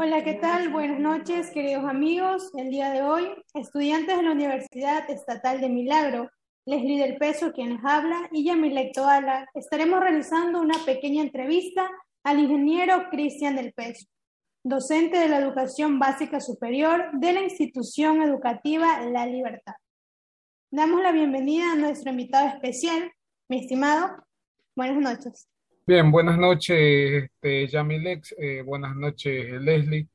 Hola, ¿qué tal? Buenas noches, queridos amigos. El día de hoy, estudiantes de la Universidad Estatal de Milagro, Leslie del Peso, quien les habla, y Yamilek Toala, estaremos realizando una pequeña entrevista al ingeniero Cristian del Peso, docente de la educación básica superior de la institución educativa La Libertad. Damos la bienvenida a nuestro invitado especial, mi estimado. Buenas noches. Bien, buenas noches, este, Yamilex, eh, buenas noches, Leslie.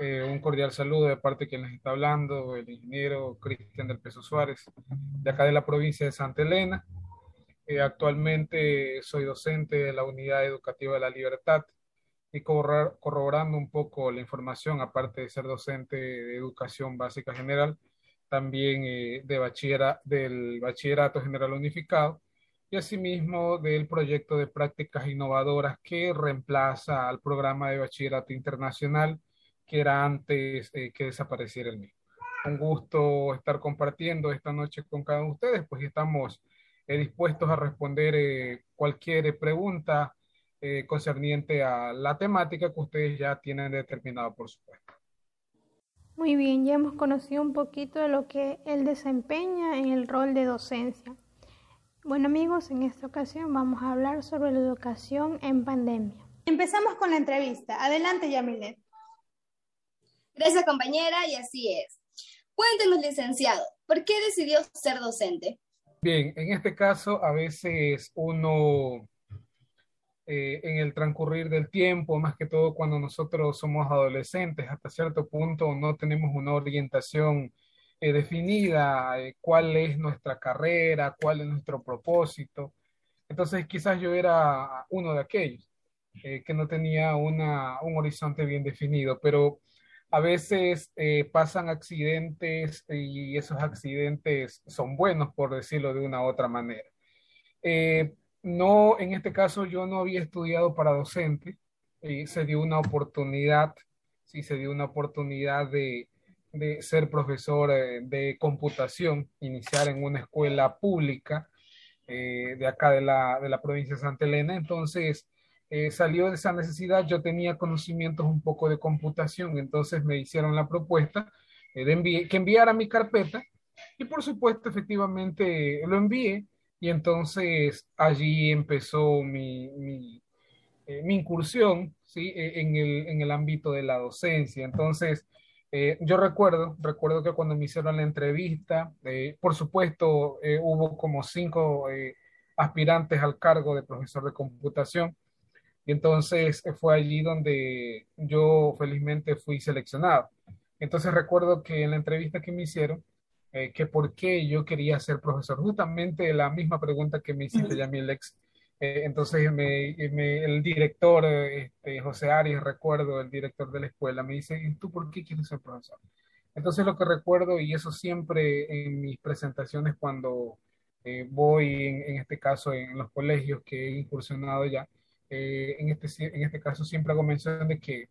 Eh, un cordial saludo de parte de quien les está hablando, el ingeniero Cristian del Peso Suárez, de acá de la provincia de Santa Elena. Eh, actualmente soy docente de la Unidad Educativa de la Libertad y corroborando un poco la información, aparte de ser docente de Educación Básica General, también de bachillera, del Bachillerato General Unificado y asimismo del proyecto de prácticas innovadoras que reemplaza al programa de bachillerato internacional que era antes eh, que desapareciera el mismo. Un gusto estar compartiendo esta noche con cada uno de ustedes, pues estamos eh, dispuestos a responder eh, cualquier pregunta concerniente a la temática que ustedes ya tienen determinado, por supuesto. Muy bien, ya hemos conocido un poquito de lo que él desempeña en el rol de docencia. Bueno amigos, en esta ocasión vamos a hablar sobre la educación en pandemia. Empezamos con la entrevista. Adelante, Yamilet. Gracias compañera y así es. Cuéntenos, licenciado, ¿por qué decidió ser docente? Bien, en este caso a veces uno eh, en el transcurrir del tiempo, más que todo cuando nosotros somos adolescentes, hasta cierto punto no tenemos una orientación eh, definida eh, cuál es nuestra carrera, cuál es nuestro propósito. Entonces quizás yo era uno de aquellos eh, que no tenía una, un horizonte bien definido, pero a veces pasan accidentes y esos accidentes son buenos, por decirlo de una u otra manera. no, en este caso yo no había estudiado para docente, y se dio una oportunidad, sí, se dio una oportunidad de, de ser profesor eh, de computación, iniciar en una escuela pública eh, de acá de la, de la, provincia de Santa Elena. Entonces, eh, salió de esa necesidad, yo tenía conocimientos un poco de computación, entonces me hicieron la propuesta de que enviara mi carpeta y por supuesto, efectivamente, lo envié y entonces allí empezó mi, mi, mi incursión ¿sí? E, en, el, en el ámbito de la docencia. Entonces, eh, yo recuerdo, recuerdo que cuando me hicieron la entrevista, eh, por supuesto, eh, hubo como cinco aspirantes al cargo de profesor de computación. Y entonces fue allí donde yo felizmente fui seleccionado. Entonces recuerdo que en la entrevista que me hicieron, que por qué yo quería ser profesor, justamente la misma pregunta que me hiciste ya mi ex eh, entonces el director, este, José Arias, recuerdo, el director de la escuela, me dice, ¿y tú por qué quieres ser profesor? Entonces lo que recuerdo, y eso siempre en mis presentaciones cuando eh, voy, en, este caso, en los colegios que he incursionado ya, eh, en, este, en este caso siempre hago mención de que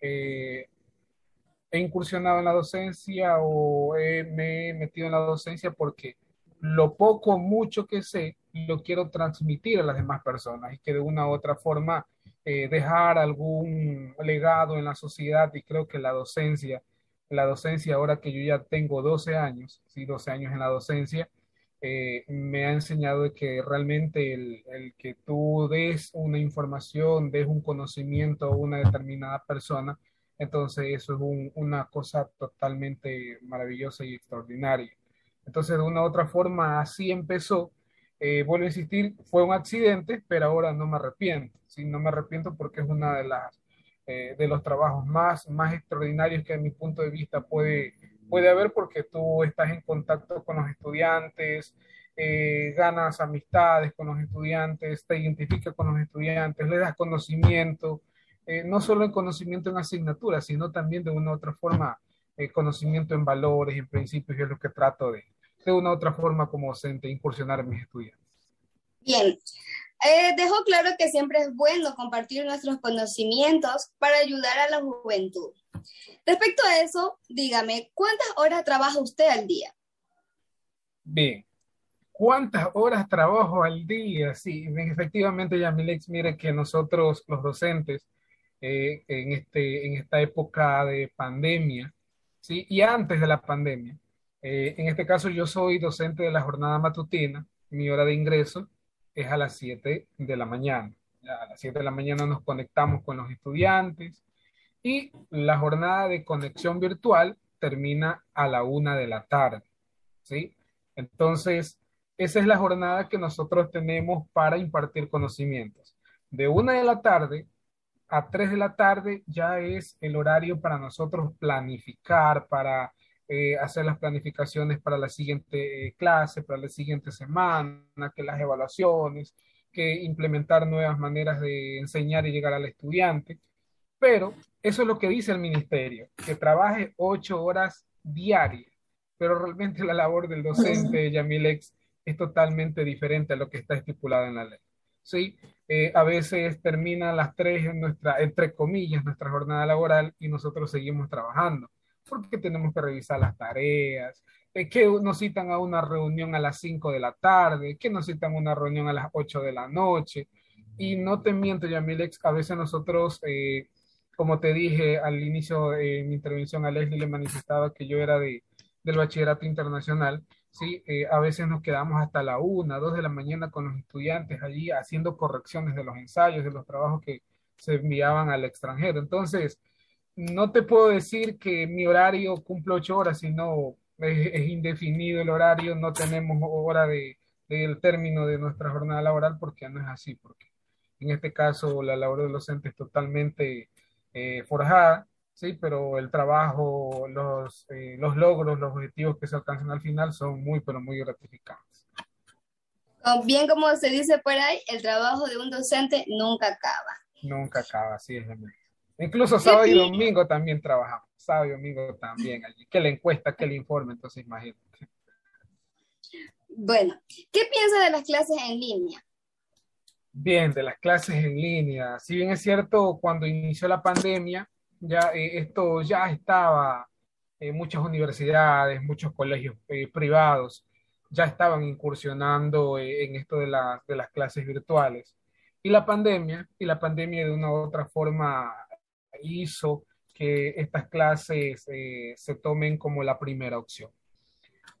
he incursionado en la docencia o me he metido en la docencia porque lo poco, mucho que sé, lo quiero transmitir a las demás personas y que de una u otra forma eh, dejar algún legado en la sociedad y creo que la docencia, la docencia ahora que yo ya tengo 12 años, sí, 12 años en la docencia, eh, me ha enseñado que realmente el, el, que tú des una información, des un conocimiento a una determinada persona, entonces eso es una cosa totalmente maravillosa y extraordinaria. Entonces, de una u otra forma, así empezó. Eh, vuelvo a insistir, fue un accidente, pero ahora no me arrepiento. ¿sí? No me arrepiento porque es uno de, las, eh, de los trabajos más, más extraordinarios que a mi punto de vista puede, puede haber porque tú estás en contacto con los estudiantes, eh, ganas amistades con los estudiantes, te identificas con los estudiantes, le das conocimiento, no solo en conocimiento en asignaturas, sino también de una u otra forma conocimiento en valores, en principios, y es lo que trato de, de una otra forma como docente incursionar en mis estudiantes. Bien, eh, dejo claro que siempre es bueno compartir nuestros conocimientos para ayudar a la juventud. Respecto a eso, dígame, ¿cuántas horas trabaja usted al día? Bien, ¿cuántas horas trabajo al día? Sí, efectivamente, Yamilex, mire que nosotros los docentes eh, en, este, en esta época de pandemia, ¿sí? Y antes de la pandemia. Eh, en este caso yo soy docente de la jornada matutina, mi hora de ingreso es a las 7 de la mañana. a las 7 de la mañana nos conectamos con los estudiantes y la jornada de conexión virtual termina a la 1 de la tarde, ¿sí? Entonces, esa es la jornada que nosotros tenemos para impartir conocimientos. De 1 de la tarde a 3 de la tarde ya es el horario para nosotros planificar, para eh, hacer las planificaciones para la siguiente eh, clase, para la siguiente semana, que las evaluaciones, que implementar nuevas maneras de enseñar y llegar al estudiante. Pero eso es lo que dice el ministerio, que trabaje ocho horas diarias, pero realmente la labor del docente, Yamilex, es totalmente diferente a lo que está estipulado en la ley. ¿sí? Eh, a veces termina a las tres en nuestra, entre comillas, nuestra jornada laboral y nosotros seguimos trabajando, porque tenemos que revisar las tareas, eh, que nos citan a una reunión a las 5 de la tarde, que nos citan a una reunión a las 8 de la noche. Y no te miento, Yamilex, a veces nosotros, eh, como te dije al inicio de mi intervención, a Leslie le manifestaba que yo era de, del bachillerato internacional ¿sí? Eh, a veces nos quedamos hasta la una, dos de la mañana con los estudiantes allí haciendo correcciones de los ensayos, de los trabajos que se enviaban al extranjero. Entonces, no te puedo decir que mi horario cumple ocho horas, sino es, indefinido el horario, no tenemos hora de, del término de nuestra jornada laboral porque no es así, porque en este caso la labor del docente es totalmente eh, forjada sí, pero el trabajo, los, eh, los logros, los objetivos que se alcanzan al final son muy, pero muy gratificantes. Bien como se dice por ahí, el trabajo de un docente nunca acaba. Nunca acaba, sí, es Incluso sábado y domingo también trabajamos, sábado y domingo también allí, que le encuesta, que le informe, entonces imagínate. Bueno, ¿qué piensa de las clases en línea? Bien, de las clases en línea. Si bien es cierto, cuando inició la pandemia, ya eh, esto ya estaba en muchas universidades, muchos colegios eh, privados ya estaban incursionando eh, en esto de, de las clases virtuales. Y la pandemia, y la pandemia de una u otra forma hizo que estas clases se tomen como la primera opción.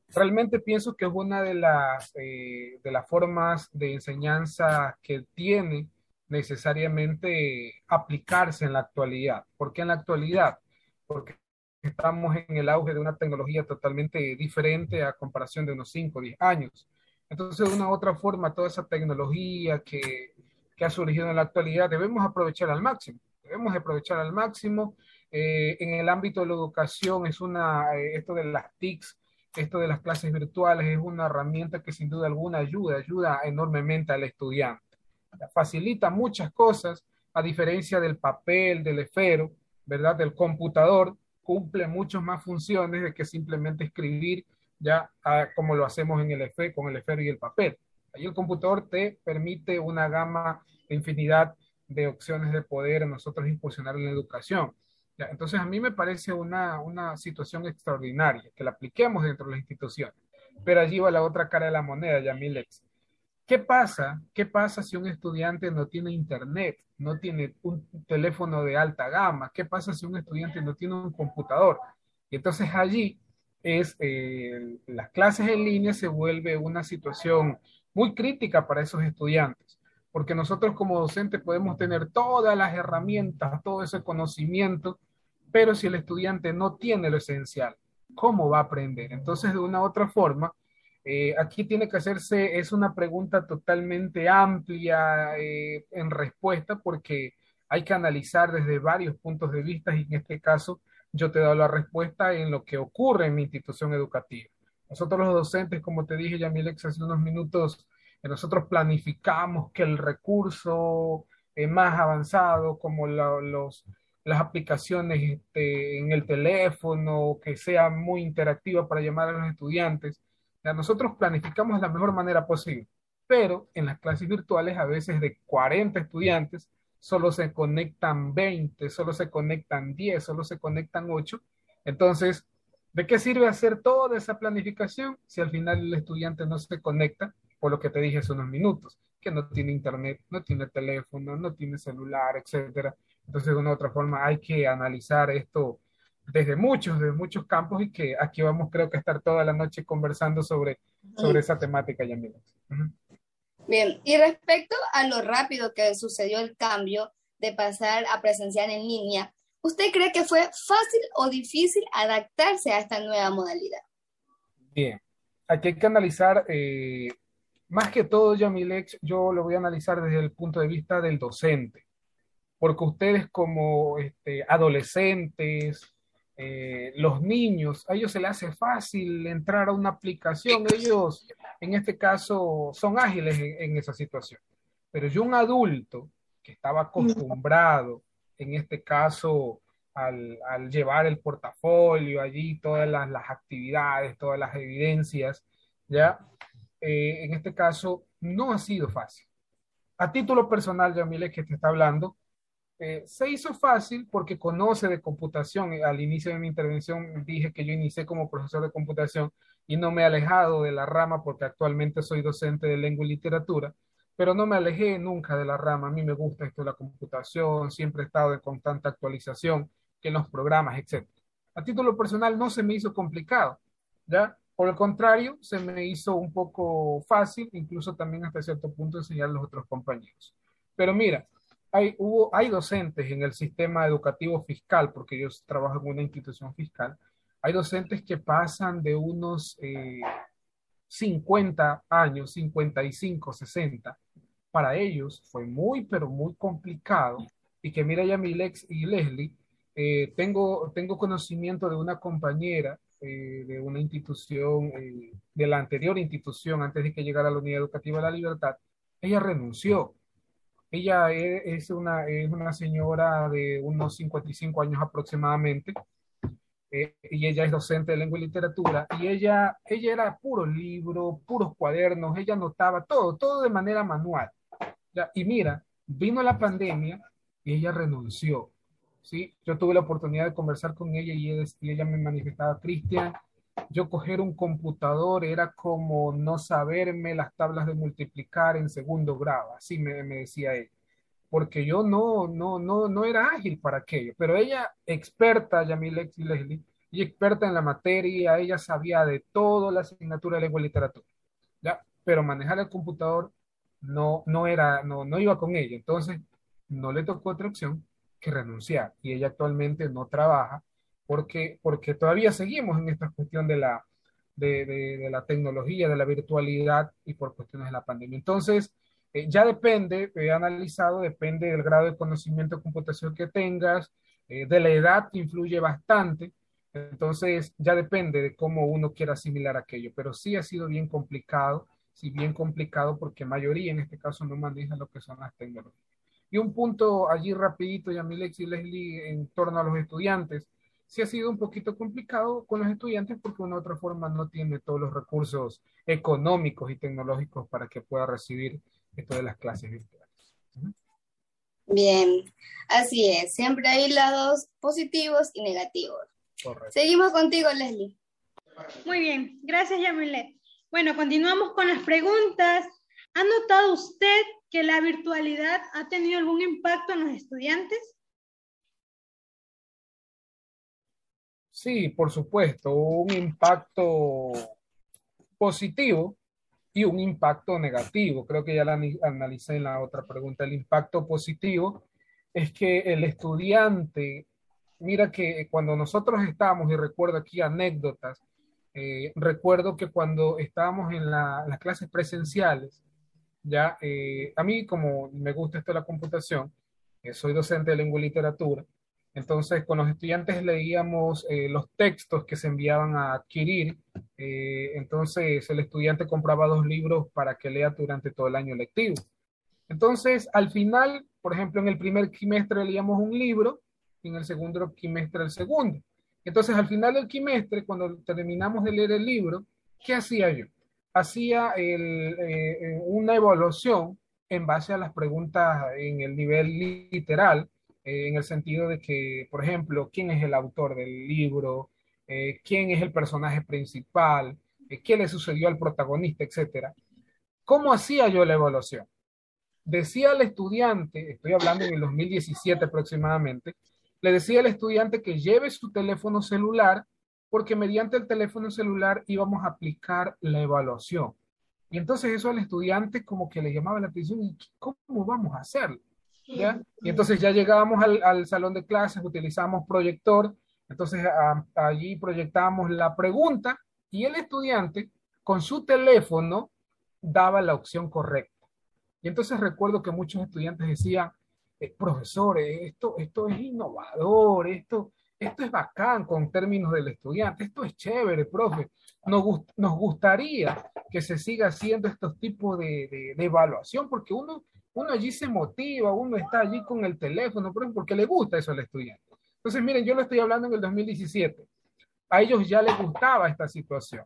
Realmente pienso que es una de las, de las formas de enseñanza que tiene necesariamente aplicarse en la actualidad. ¿Por qué en la actualidad? Porque estamos en el auge de una tecnología totalmente diferente a comparación de unos 5 o 10 años. Entonces, de una u otra forma, toda esa tecnología que, que, ha surgido en la actualidad debemos aprovechar al máximo. Debemos aprovechar al máximo. Eh, en el ámbito de la educación, es una, eh, esto de las TICs, esto de las clases virtuales, es una herramienta que sin duda alguna ayuda, ayuda enormemente al estudiante facilita muchas cosas, a diferencia del papel, del esfero, ¿verdad? Del computador, cumple muchas más funciones de que simplemente escribir ya ah, como lo hacemos en el esfero, con el esfero y el papel. Ahí el computador te permite una gama de infinidad de opciones de poder nosotros impulsionar en la educación. Entonces, a mí me parece una, una situación extraordinaria que la apliquemos dentro de las instituciones. Pero allí va la otra cara de la moneda, Yamilex. ¿Qué pasa? ¿Qué pasa si un estudiante no tiene internet, no tiene un teléfono de alta gama? ¿Qué pasa si un estudiante no tiene un computador? Y entonces allí es eh, las clases en línea se vuelve una situación muy crítica para esos estudiantes, porque nosotros como docentes podemos tener todas las herramientas, todo ese conocimiento, pero si el estudiante no tiene lo esencial, ¿cómo va a aprender? Entonces, de una u otra forma, eh, aquí tiene que hacerse, es una pregunta totalmente amplia eh, en respuesta porque hay que analizar desde varios puntos de vista y en este caso yo te he dado la respuesta en lo que ocurre en mi institución educativa. Nosotros los docentes, como te dije Yamilex hace unos minutos, nosotros planificamos que el recurso más avanzado como los, las aplicaciones este, en el teléfono, que sea muy interactiva para llamar a los estudiantes, nosotros planificamos de la mejor manera posible, pero en las clases virtuales a veces de 40 estudiantes solo se conectan 20, solo se conectan 10, solo se conectan 8. Entonces, ¿de qué sirve hacer toda esa planificación si al final el estudiante no se conecta? Por lo que te dije hace unos minutos, que no tiene internet, no tiene teléfono, no tiene celular, etcétera. Entonces, de una u otra forma, hay que analizar esto desde muchos, desde muchos campos y que aquí vamos creo que a estar toda la noche conversando sobre, sobre esa temática, Yamila. Bien, y respecto a lo rápido que sucedió el cambio de pasar a presenciar en línea, ¿usted cree que fue fácil o difícil adaptarse a esta nueva modalidad? Bien, aquí hay que analizar, eh, más que todo, Yamilex, yo lo voy a analizar desde el punto de vista del docente, porque ustedes como este, adolescentes, eh, los niños, a ellos se les hace fácil entrar a una aplicación, ellos en este caso son ágiles en, esa situación. Pero yo un adulto que estaba acostumbrado, en este caso, al, llevar el portafolio allí, todas las, actividades, todas las evidencias, ya, eh, en este caso no ha sido fácil. A título personal, Yamile, que te está hablando, eh, se hizo fácil porque conoce de computación. Al inicio de mi intervención dije que yo inicié como profesor de computación y no me he alejado de la rama porque actualmente soy docente de lengua y literatura, pero no me alejé nunca de la rama. A mí me gusta esto de la computación, siempre he estado en constante actualización que en los programas, etc. A título personal no se me hizo complicado, ¿ya? Por el contrario, se me hizo un poco fácil, incluso también hasta cierto punto enseñar a los otros compañeros. Pero mira, hay, hubo, hay docentes en el sistema educativo fiscal, porque yo trabajo en una institución fiscal, hay docentes que pasan de unos 50 eh, años, 55, 60. Para ellos fue muy, pero muy complicado. Y que mira ya Milex y Leslie, eh, tengo, tengo conocimiento de una compañera eh, de una institución, de la anterior institución, antes de que llegara a la Unidad Educativa de la Libertad, ella renunció ella es una, es una señora de unos 55 años aproximadamente, eh, y ella es docente de lengua y literatura, y ella, ella era puro libro, puros cuadernos, ella anotaba todo, todo de manera manual. Y mira, vino la pandemia y ella renunció. ¿Sí? Yo tuve la oportunidad de conversar con ella y ella, y ella me manifestaba, Cristian, yo coger un computador era como no saberme las tablas de multiplicar en segundo grado, así me, decía él, porque yo no, no, no, no era ágil para aquello, pero ella, experta, Yamile Leslie, y experta en la materia, ella sabía de todo la asignatura de lengua y literatura, ¿ya? pero manejar el computador no, no era, no, no iba con ella, entonces no le tocó otra opción que renunciar, y ella actualmente no trabaja porque, porque todavía seguimos en esta cuestión de la, de, la tecnología, de la virtualidad y por cuestiones de la pandemia. Entonces, eh, ya depende, he analizado, depende del grado de conocimiento de computación que tengas, eh, de la edad influye bastante, entonces ya depende de cómo uno quiera asimilar aquello, pero sí ha sido bien complicado, sí bien complicado porque mayoría en este caso no maneja lo que son las tecnologías. Y un punto allí rapidito, Yamilex y Leslie, en torno a los estudiantes sí ha sido un poquito complicado con los estudiantes porque de una otra forma no tiene todos los recursos económicos y tecnológicos para que pueda recibir esto de las clases virtuales. Bien, así es. Siempre hay lados positivos y negativos. Correcto. Seguimos contigo, Leslie. Muy bien, gracias, Yamilet. Bueno, continuamos con las preguntas. ¿Ha notado usted que la virtualidad ha tenido algún impacto en los estudiantes? Sí, por supuesto, un impacto positivo y un impacto negativo. Creo que ya la analicé en la otra pregunta. El impacto positivo es que el estudiante, mira que cuando nosotros estábamos, y recuerdo aquí anécdotas, eh, recuerdo que cuando estábamos en las clases presenciales, ya eh, a mí como me gusta esto de la computación, eh, soy docente de lengua y literatura, entonces, con los estudiantes leíamos eh, los textos que se enviaban a adquirir. Entonces, el estudiante compraba dos libros para que lea durante todo el año lectivo. Entonces, al final, por ejemplo, en el primer quimestre leíamos un libro y en el segundo quimestre el segundo. Entonces, al final del quimestre, cuando terminamos de leer el libro, ¿qué hacía yo? Hacía eh, una evaluación en base a las preguntas en el nivel literal eh, en el sentido de que, por ejemplo, quién es el autor del libro, eh, quién es el personaje principal, eh, qué le sucedió al protagonista, etcétera. ¿Cómo hacía yo la evaluación? decía al estudiante, estoy hablando en el 2017 aproximadamente, le decía al estudiante que lleve su teléfono celular porque mediante el teléfono celular íbamos a aplicar la evaluación. Y entonces eso al estudiante como que le llamaba la atención, ¿y cómo vamos a hacerlo? ¿Ya? Y entonces ya llegábamos al, al salón de clases, utilizamos proyector, entonces allí proyectábamos la pregunta y el estudiante con su teléfono daba la opción correcta. Y entonces recuerdo que muchos estudiantes decían, eh, profesor, esto, esto es innovador, esto, esto es bacán con términos del estudiante, esto es chévere, profe. Nos, nos gustaría que se siga haciendo estos tipos de, de, evaluación porque uno, uno allí se motiva, uno está allí con el teléfono, porque le gusta eso al estudiante. Entonces, miren, yo lo estoy hablando en el 2017. A ellos ya les gustaba esta situación.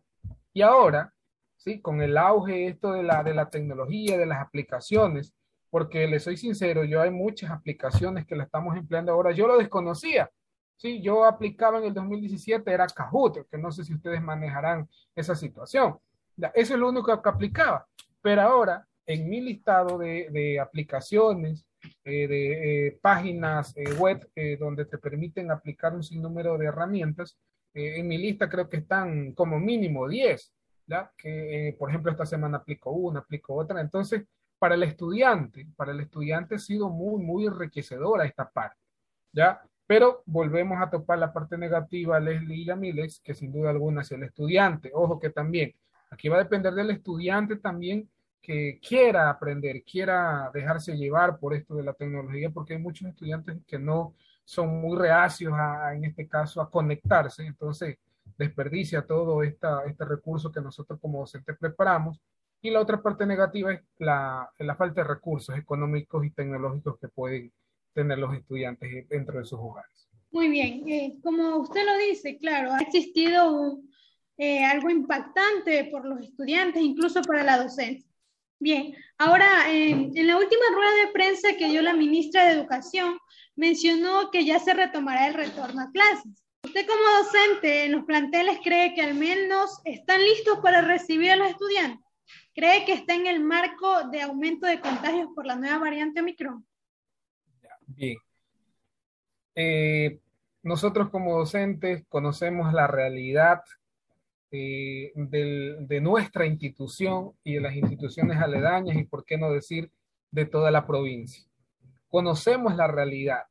Y ahora, ¿sí? con el auge esto de la, de la tecnología, de las aplicaciones, porque les soy sincero, yo hay muchas aplicaciones que la estamos empleando ahora. Yo lo desconocía. Sí, yo aplicaba en el 2017, era Kahoot, que no sé si ustedes manejarán esa situación. Eso es lo único que aplicaba. Pero ahora, en mi listado de, de aplicaciones, eh, de eh, páginas eh, web donde te permiten aplicar un sinnúmero de herramientas, en mi lista creo que están como mínimo 10, ¿ya? Que, por ejemplo, esta semana aplico una, aplico otra. Entonces, para el estudiante, para el estudiante ha sido muy, muy enriquecedora esta parte, ¿ya? Pero volvemos a topar la parte negativa, Leslie y Yamiles, que sin duda alguna es el estudiante. Ojo que también, aquí va a depender del estudiante también que quiera aprender, quiera dejarse llevar por esto de la tecnología, porque hay muchos estudiantes que no son muy reacios a, en este caso, a conectarse. Entonces, desperdicia todo esta, este recurso que nosotros como docentes preparamos y la otra parte negativa es la, la falta de recursos económicos y tecnológicos que pueden tener los estudiantes dentro de sus hogares. Muy bien, eh, como usted lo dice, claro, ha existido eh, algo impactante por los estudiantes, incluso para la docencia. Bien, ahora en la última rueda de prensa que dio la ministra de Educación, mencionó que ya se retomará el retorno a clases. ¿Usted como docente en los planteles cree que al menos están listos para recibir a los estudiantes? ¿Cree que está en el marco de aumento de contagios por la nueva variante Omicron? Bien. Eh, nosotros como docentes conocemos la realidad eh, de nuestra institución y de las instituciones aledañas y, por qué no decir, de toda la provincia. Conocemos la realidad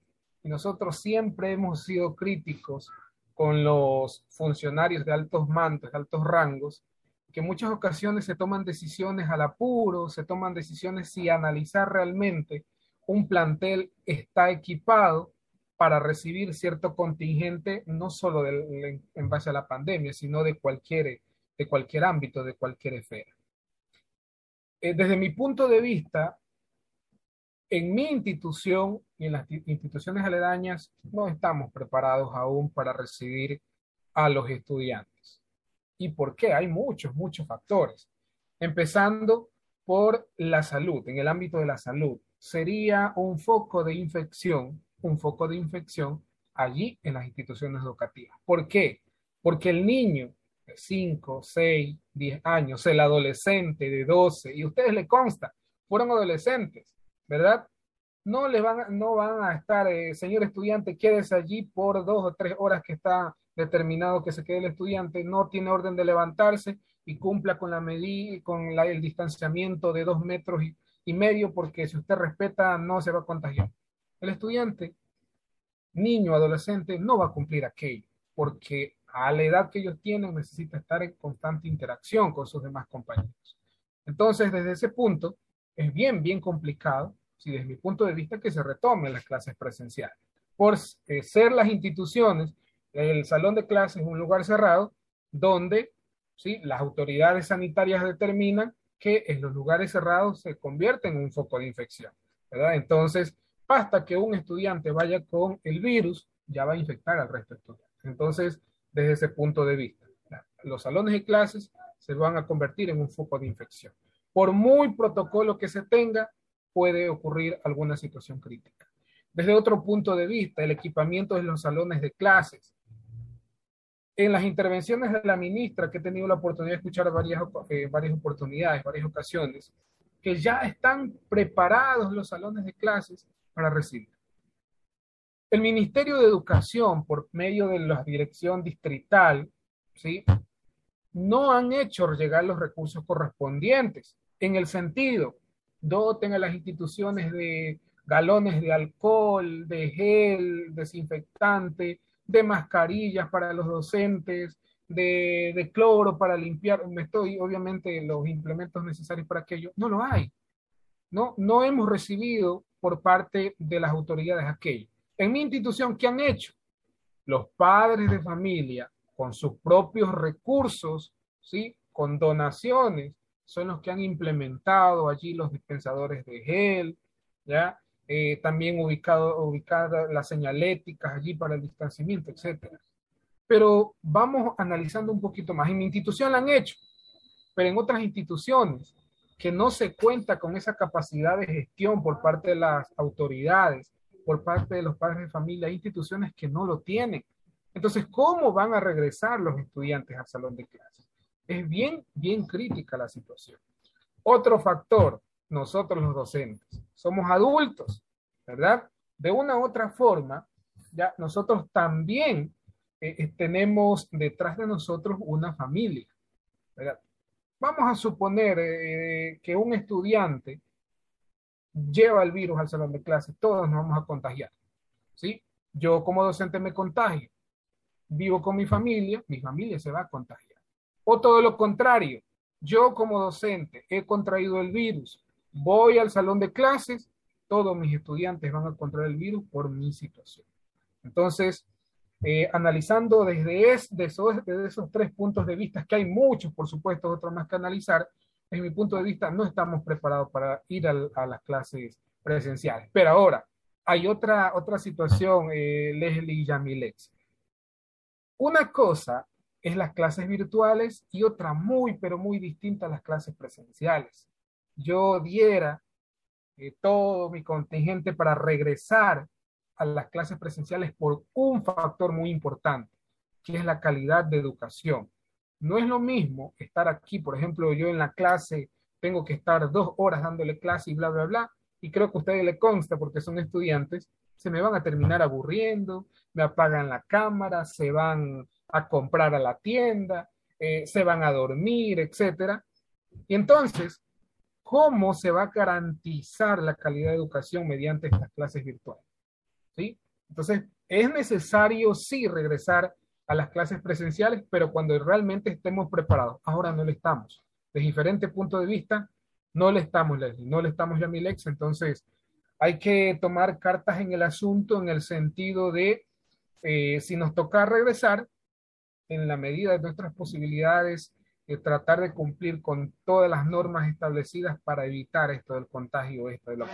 y nosotros siempre hemos sido críticos con los funcionarios de altos mantos, de altos rangos, que en muchas ocasiones se toman decisiones al apuro, se toman decisiones sin analizar realmente un plantel está equipado para recibir cierto contingente, no solo en base a la pandemia, sino de cualquier, de cualquier ámbito, de cualquier esfera. Eh, desde mi punto de vista, en mi institución y en las instituciones aledañas no estamos preparados aún para recibir a los estudiantes. ¿Y por qué? Hay muchos, muchos factores. Empezando por la salud, en el ámbito de la salud. Sería un foco de infección, un foco de infección allí en las instituciones educativas. ¿Por qué? Porque el niño de 5, 6, 10 años, el adolescente de 12, y ustedes le consta, fueron adolescentes, ¿verdad? No, les van, no van a estar, eh, señor estudiante, quédese allí por dos o tres horas que está determinado que se quede el estudiante, no tiene orden de levantarse y cumpla con la medida, con el distanciamiento de dos metros y, y medio, porque si usted respeta, no se va a contagiar. El estudiante, niño, adolescente, no va a cumplir aquello, porque a la edad que ellos tienen necesita estar en constante interacción con sus demás compañeros. Entonces, desde ese punto, es bien, bien complicado, si desde mi punto de vista, que se retomen las clases presenciales. Por eh, ser las instituciones el salón de clases es un lugar cerrado donde ¿sí? las autoridades sanitarias determinan que en los lugares cerrados se convierten en un foco de infección. ¿verdad? Entonces, basta que un estudiante vaya con el virus, ya va a infectar al resto de estudiantes. Entonces, desde ese punto de vista, los salones de clases se van a convertir en un foco de infección. Por muy protocolo que se tenga, puede ocurrir alguna situación crítica. Desde otro punto de vista, el equipamiento de los salones de clases en las intervenciones de la ministra, que he tenido la oportunidad de escuchar varias, eh, varias oportunidades, varias ocasiones, que ya están preparados los salones de clases para recibir. El Ministerio de Educación, por medio de la dirección distrital, ¿sí? no han hecho llegar los recursos correspondientes en el sentido, doten a las instituciones de galones de alcohol, de gel, desinfectante, de mascarillas para los docentes, de, cloro para limpiar, me estoy, obviamente, los implementos necesarios para aquello, no lo hay. No, no hemos recibido por parte de las autoridades aquello. En mi institución, ¿qué han hecho? Los padres de familia, con sus propios recursos, ¿sí? con donaciones, son los que han implementado allí los dispensadores de gel, ¿ya? Eh, también ubicado, ubicadas las señaléticas allí para el distanciamiento, etcétera. Pero vamos analizando un poquito más. En mi institución la han hecho, pero en otras instituciones que no se cuenta con esa capacidad de gestión por parte de las autoridades, por parte de los padres de familia, instituciones que no lo tienen. Entonces, ¿cómo van a regresar los estudiantes al salón de clases? Es bien, bien crítica la situación. Otro factor, nosotros los docentes. Somos adultos, ¿verdad? De una u otra forma, ya nosotros también eh, eh, tenemos detrás de nosotros una familia, ¿verdad? Vamos a suponer eh, que un estudiante lleva el virus al salón de clase, todos nos vamos a contagiar, ¿sí? Yo como docente me contagio, vivo con mi familia, mi familia se va a contagiar. O todo lo contrario, yo como docente he contraído el virus, voy al salón de clases, todos mis estudiantes van a contraer el virus por mi situación. Entonces, eh, analizando desde, esos, esos tres puntos de vista, que hay muchos, por supuesto, otros más que analizar, desde mi punto de vista, no estamos preparados para ir a las clases presenciales. Pero ahora, hay otra, otra situación, eh, Leslie y Yamilex. Una cosa es las clases virtuales y otra muy, pero muy distinta a las clases presenciales. Yo diera eh, todo mi contingente para regresar a las clases presenciales por un factor muy importante, que es la calidad de educación. No es lo mismo estar aquí, por ejemplo, yo en la clase tengo que estar dos horas dándole clase y bla, bla, bla, y creo que a ustedes le consta porque son estudiantes, se me van a terminar aburriendo, me apagan la cámara, se van a comprar a la tienda, eh, se van a dormir, etcétera. Y entonces, ¿cómo se va a garantizar la calidad de educación mediante estas clases virtuales? ¿Sí? Entonces, es necesario sí regresar a las clases presenciales, pero cuando realmente estemos preparados. Ahora no le estamos. De diferente punto de vista, no le estamos, Leslie, no le estamos, Yamilex. Entonces, hay que tomar cartas en el asunto en el sentido de, eh, si nos toca regresar, en la medida de nuestras posibilidades, eh, tratar de cumplir con todas las normas establecidas para evitar esto del contagio, esto de la.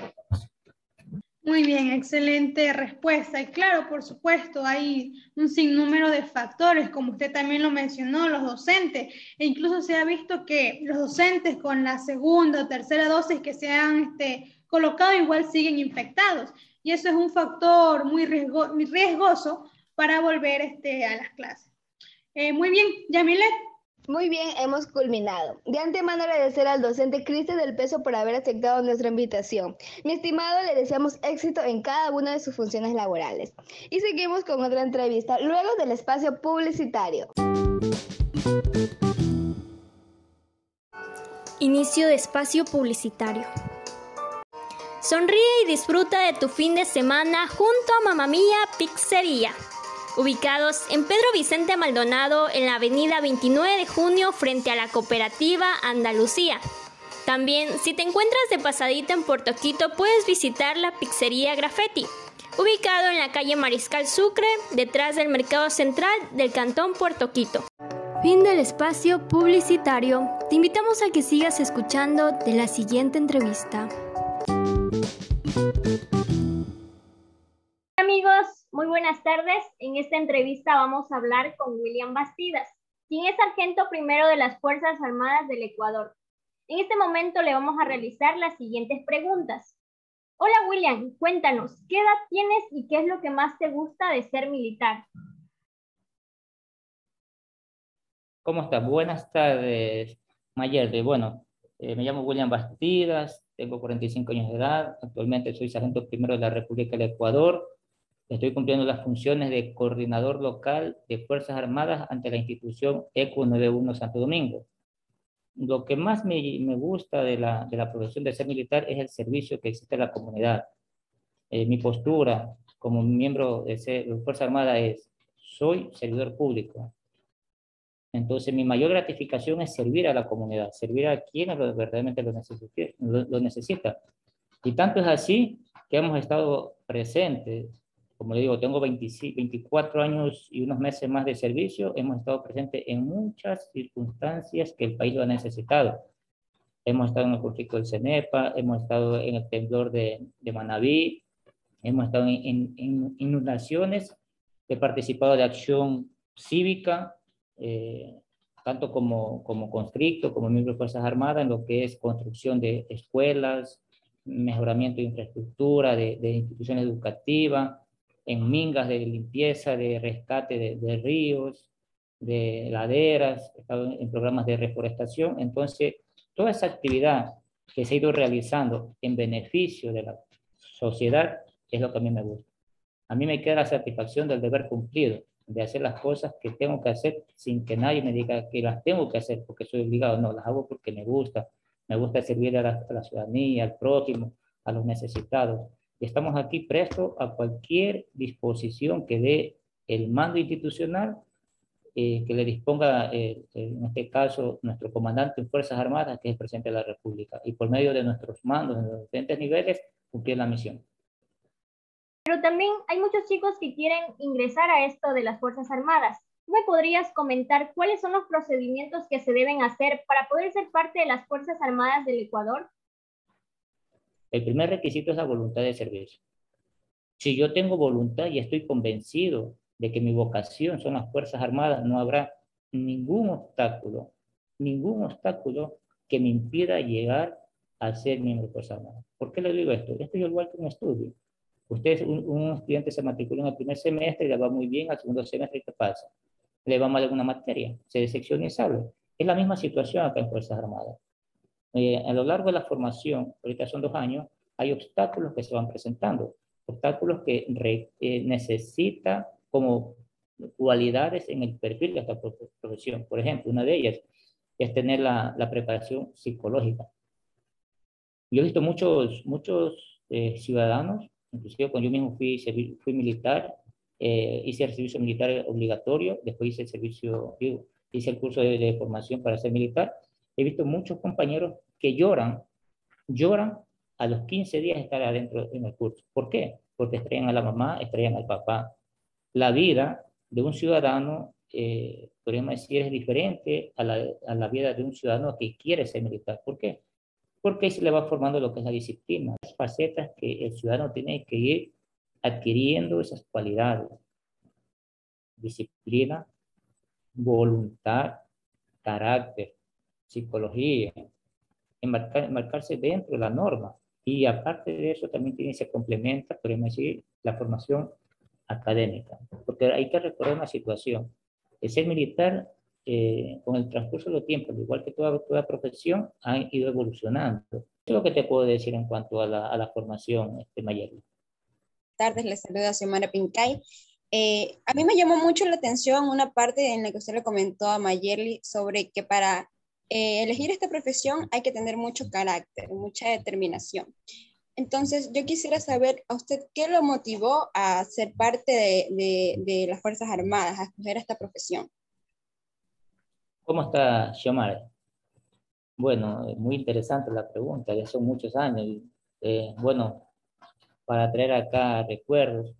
Muy bien, excelente respuesta. Y claro, por supuesto, hay un sinnúmero de factores, como usted también lo mencionó, los docentes. E incluso se ha visto que los docentes con la segunda o tercera dosis que se han este, colocado igual siguen infectados. Y eso es un factor muy, muy riesgoso para volver este, a las clases. Eh, muy bien, Yamilet. Muy bien, hemos culminado. De antemano agradecer al docente Cristian del Peso por haber aceptado nuestra invitación. Mi estimado, le deseamos éxito en cada una de sus funciones laborales. Y seguimos con otra entrevista luego del espacio publicitario. Inicio de espacio publicitario. Sonríe y disfruta de tu fin de semana junto a Mamá Mía Pizzería ubicados en Pedro Vicente Maldonado en la avenida 29 de junio frente a la cooperativa Andalucía. También, si te encuentras de pasadita en Puerto Quito, puedes visitar la pizzería Graffiti, ubicado en la calle Mariscal Sucre, detrás del Mercado Central del Cantón Puerto Quito. Fin del espacio publicitario. Te invitamos a que sigas escuchando de la siguiente entrevista. Muy buenas tardes. En esta entrevista vamos a hablar con William Bastidas, quien es sargento primero de las Fuerzas Armadas del Ecuador. En este momento le vamos a realizar las siguientes preguntas. Hola William, cuéntanos, ¿qué edad tienes y qué es lo que más te gusta de ser militar? ¿Cómo estás? Buenas tardes, Mayerde. Bueno, me llamo William Bastidas, tengo 45 años de edad, actualmente soy sargento primero de la República del Ecuador, estoy cumpliendo las funciones de coordinador local de Fuerzas Armadas ante la institución ECO 91 Santo Domingo. Lo que más me, me gusta de la, de la profesión de ser militar es el servicio que existe en la comunidad. Eh, mi postura como miembro de, de Fuerza Armada es, soy servidor público. Entonces, mi mayor gratificación es servir a la comunidad, servir a quienes verdaderamente lo, lo necesita. Y tanto es así que hemos estado presentes como le digo, tengo 24 años y unos meses más de servicio, hemos estado presentes en muchas circunstancias que el país lo ha necesitado. Hemos estado en el conflicto del CENEPA, hemos estado en el temblor de, de Manabí, hemos estado en, en, inundaciones, he participado de acción cívica, eh, tanto como, como conscripto, como miembro de Fuerzas Armadas, en lo que es construcción de escuelas, mejoramiento de infraestructura, de, de instituciones educativas, en mingas de limpieza, de rescate de, ríos, de laderas, en programas de reforestación. Entonces, toda esa actividad que se ha ido realizando en beneficio de la sociedad es lo que a mí me gusta. A mí me queda la satisfacción del deber cumplido, de hacer las cosas que tengo que hacer sin que nadie me diga que las tengo que hacer porque soy obligado. No, las hago porque me gusta. Me gusta servir a la, a la ciudadanía, al prójimo, a los necesitados estamos aquí prestos a cualquier disposición que dé el mando institucional eh, que le disponga, eh, en este caso, nuestro comandante en Fuerzas Armadas, que es el presidente de la República, y por medio de nuestros mandos en los diferentes niveles, cumplir la misión. Pero también hay muchos chicos que quieren ingresar a esto de las Fuerzas Armadas. ¿Me podrías comentar cuáles son los procedimientos que se deben hacer para poder ser parte de las Fuerzas Armadas del Ecuador? El primer requisito es la voluntad de servicio. Si yo tengo voluntad y estoy convencido de que mi vocación son las Fuerzas Armadas, no habrá ningún obstáculo, ningún obstáculo que me impida llegar a ser miembro de Fuerzas Armadas. ¿Por qué le digo esto? Esto es igual que un estudio. Usted, un, un estudiante se matricula en el primer semestre le va muy bien, al segundo semestre, ¿qué pasa? Le va mal alguna materia, se decepciona y sale. Es la misma situación acá en Fuerzas Armadas. Eh, a lo largo de la formación, ahorita son dos años, hay obstáculos que se van presentando, obstáculos que eh, necesita como cualidades en el perfil de esta profesión. Por ejemplo, una de ellas es tener la, la preparación psicológica. Yo he visto muchos, muchos eh, ciudadanos, inclusive cuando yo mismo fui, fui militar, hice el servicio militar obligatorio, después hice el servicio, hice el curso de, de formación para ser militar, he visto muchos compañeros que lloran, lloran a los 15 días de estar adentro en el curso. ¿Por qué? Porque estrellan a la mamá, estrellan al papá. La vida de un ciudadano, eh, podríamos decir, es diferente a la, a la vida de un ciudadano que quiere ser militar. ¿Por qué? Porque ahí se le va formando lo que es la disciplina, las facetas que el ciudadano tiene que ir adquiriendo esas cualidades. Disciplina, voluntad, carácter, psicología, enmarcarse dentro de la norma. Y aparte de eso, también tiene, se complementa, podemos decir, la formación académica. Porque hay que recordar una situación. El ser militar, eh, con el transcurso de los tiempos, igual que toda, toda profesión, ha ido evolucionando. Eso es lo que te puedo decir en cuanto a la, a la formación, este. Buenas tardes, les saluda Xiomara Pincay. Eh, a mí me llamó mucho la atención una parte en la que usted le comentó a Mayerly sobre que para eh, elegir esta profesión hay que tener mucho carácter, mucha determinación. Entonces, yo quisiera saber a usted qué lo motivó a ser parte de, de, las Fuerzas Armadas, a escoger esta profesión. ¿Cómo está Xiomara? Bueno, muy interesante la pregunta, ya son muchos años. Eh, bueno, para traer acá recuerdos,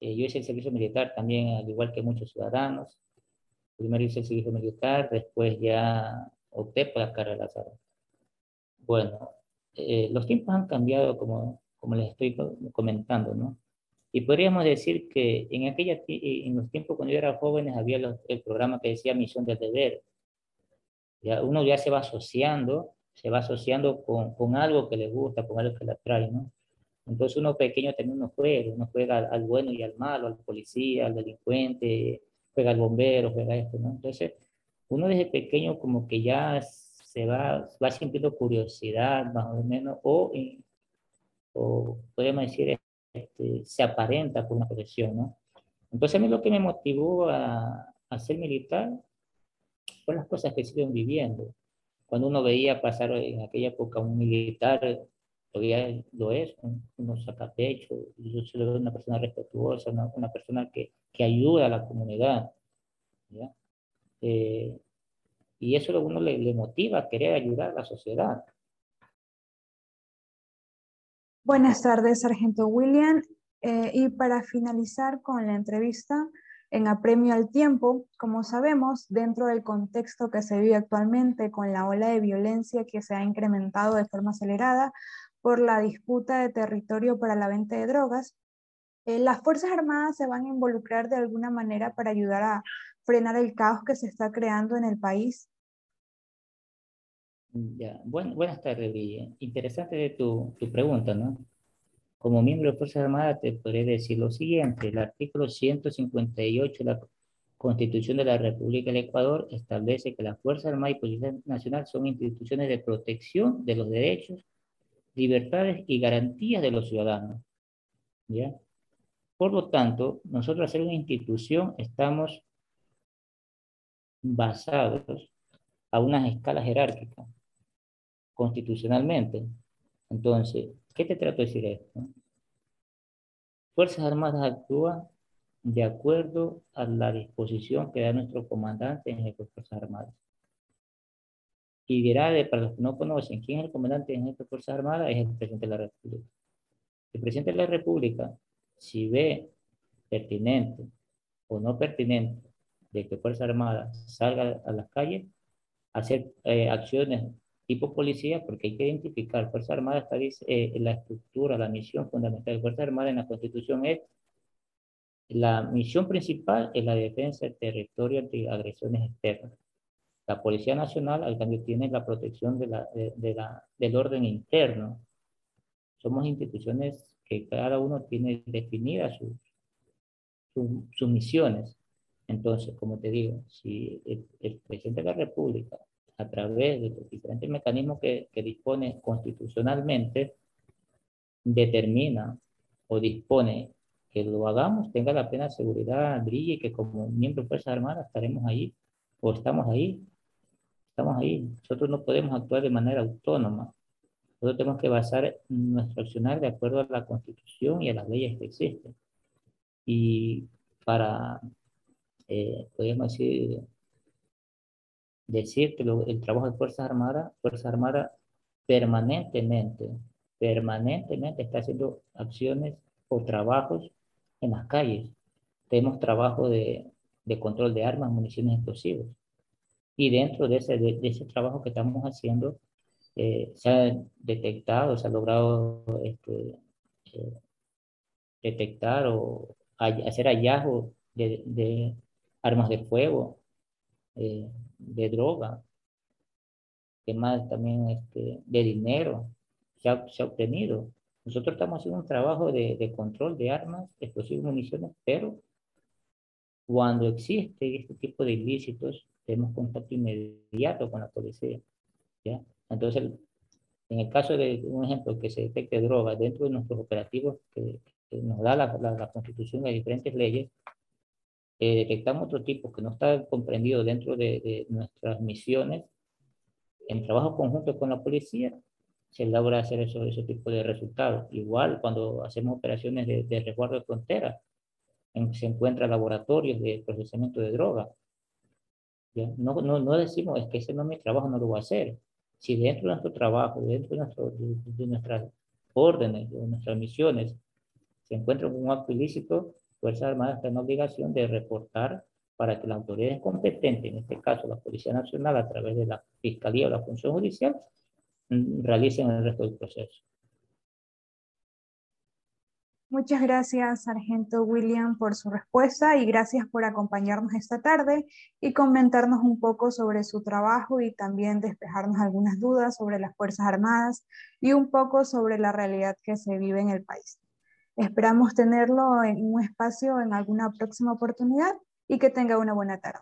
eh, yo hice el servicio militar también, al igual que muchos ciudadanos. Primero hice el servicio militar, después ya opté por las carreras Bueno, eh, los tiempos han cambiado como, como les estoy comentando, ¿no? Y podríamos decir que en, aquella, eh, en los tiempos cuando yo era joven había el programa que decía Misión del Deber. Ya, uno ya se va asociando, se va asociando con, con algo que le gusta, con algo que le atrae, ¿no? Entonces uno pequeño también uno juega, uno juega al, al, bueno y al malo, al policía, al delincuente, juega al bombero, juega esto, ¿no? Entonces uno desde pequeño como que ya se va, va sintiendo curiosidad más o menos, o, o podemos decir, este, se aparenta por una profesión, ¿no? Entonces a mí lo que me motivó a, a ser militar fue las cosas que siguen viviendo. Cuando uno veía pasar en aquella época un militar, todavía lo es, uno saca pecho, yo soy una persona respetuosa, una, una persona que, que, ayuda a la comunidad. ¿ya? Eh, y eso a uno le, le motiva a querer ayudar a la sociedad. Buenas tardes, Sargento William. Eh, y para finalizar con la entrevista, en apremio al tiempo, como sabemos, dentro del contexto que se vive actualmente con la ola de violencia que se ha incrementado de forma acelerada por la disputa de territorio para la venta de drogas, eh, las Fuerzas Armadas se van a involucrar de alguna manera para ayudar a frenar el caos que se está creando en el país. Ya. buenas tardes, Villa. Interesante tu, tu pregunta, ¿no? Como miembro de Fuerzas Armadas te podré decir lo siguiente. El artículo 158 de la Constitución de la República del Ecuador establece que las Fuerzas Armadas y Policía Nacional son instituciones de protección de los derechos, libertades y garantías de los ciudadanos. ¿Ya? Por lo tanto, nosotros al ser una institución estamos basados a unas escalas jerárquicas constitucionalmente. Entonces, ¿Qué te trato de decir esto? Fuerzas Armadas actúan de acuerdo a la disposición que da nuestro comandante en jefe de Fuerzas Armadas. Y dirá, de, para los que no conocen, ¿quién es el comandante en jefe de Fuerzas Armadas? Es el presidente de la República. El presidente de la República, si ve pertinente o no pertinente de que Fuerzas Armadas salga a las calles, hacer eh, acciones tipo policía, porque hay que identificar, Fuerza Armada está eh, la estructura, la misión fundamental de Fuerza Armada en la Constitución es, la misión principal es la defensa del territorio ante agresiones externas. La Policía Nacional, al cambio, tiene la protección de la, de, la, del orden interno. Somos instituciones que cada uno tiene definidas sus, sus, misiones. Entonces, como te digo, si el presidente de la República a través de los diferentes mecanismos que, que dispone constitucionalmente, determina o dispone que lo hagamos, tenga la plena seguridad, brille, que como miembro de Fuerzas Armadas estaremos ahí o estamos ahí. Estamos ahí. Nosotros no podemos actuar de manera autónoma. Nosotros tenemos que basar nuestro accionar de acuerdo a la Constitución y a las leyes que existen. Y para, eh, podríamos decir, decir que el trabajo de Fuerzas Armadas, Fuerzas Armadas permanentemente, permanentemente está haciendo acciones o trabajos en las calles. Tenemos trabajo de, de control de armas, municiones explosivos. Y dentro de ese, de, ese trabajo que estamos haciendo, eh, se ha detectado, se ha logrado este, eh, detectar o hacer hallazgos de, de armas de fuego, eh, de droga, que más también este, de dinero se ha, se ha, obtenido. Nosotros estamos haciendo un trabajo de, de control de armas, explosivos, municiones, pero cuando existe este tipo de ilícitos, tenemos contacto inmediato con la policía. ¿ya? Entonces, en el caso de un ejemplo que se detecte droga dentro de nuestros operativos que, nos da la, la, la, Constitución y diferentes leyes, eh, detectamos otro tipo que no está comprendido dentro de, nuestras misiones, en trabajo conjunto con la policía, se logra hacer eso, ese tipo de resultados. Igual cuando hacemos operaciones de, resguardo de frontera, en, se encuentran laboratorios de procesamiento de droga. No, no, no decimos, es que ese no es mi trabajo, no lo voy a hacer. Si dentro de nuestro trabajo, dentro de, nuestro, de nuestras órdenes, de nuestras misiones, se encuentra un acto ilícito, Fuerzas Armadas está en obligación de reportar para que las autoridades competentes, en este caso la Policía Nacional a través de la Fiscalía o la Función Judicial, mm, realicen el resto del proceso. Muchas gracias, Sargento William, por su respuesta y gracias por acompañarnos esta tarde y comentarnos un poco sobre su trabajo y también despejarnos algunas dudas sobre las Fuerzas Armadas y un poco sobre la realidad que se vive en el país. Esperamos tenerlo en un espacio en alguna próxima oportunidad y que tenga una buena tarde.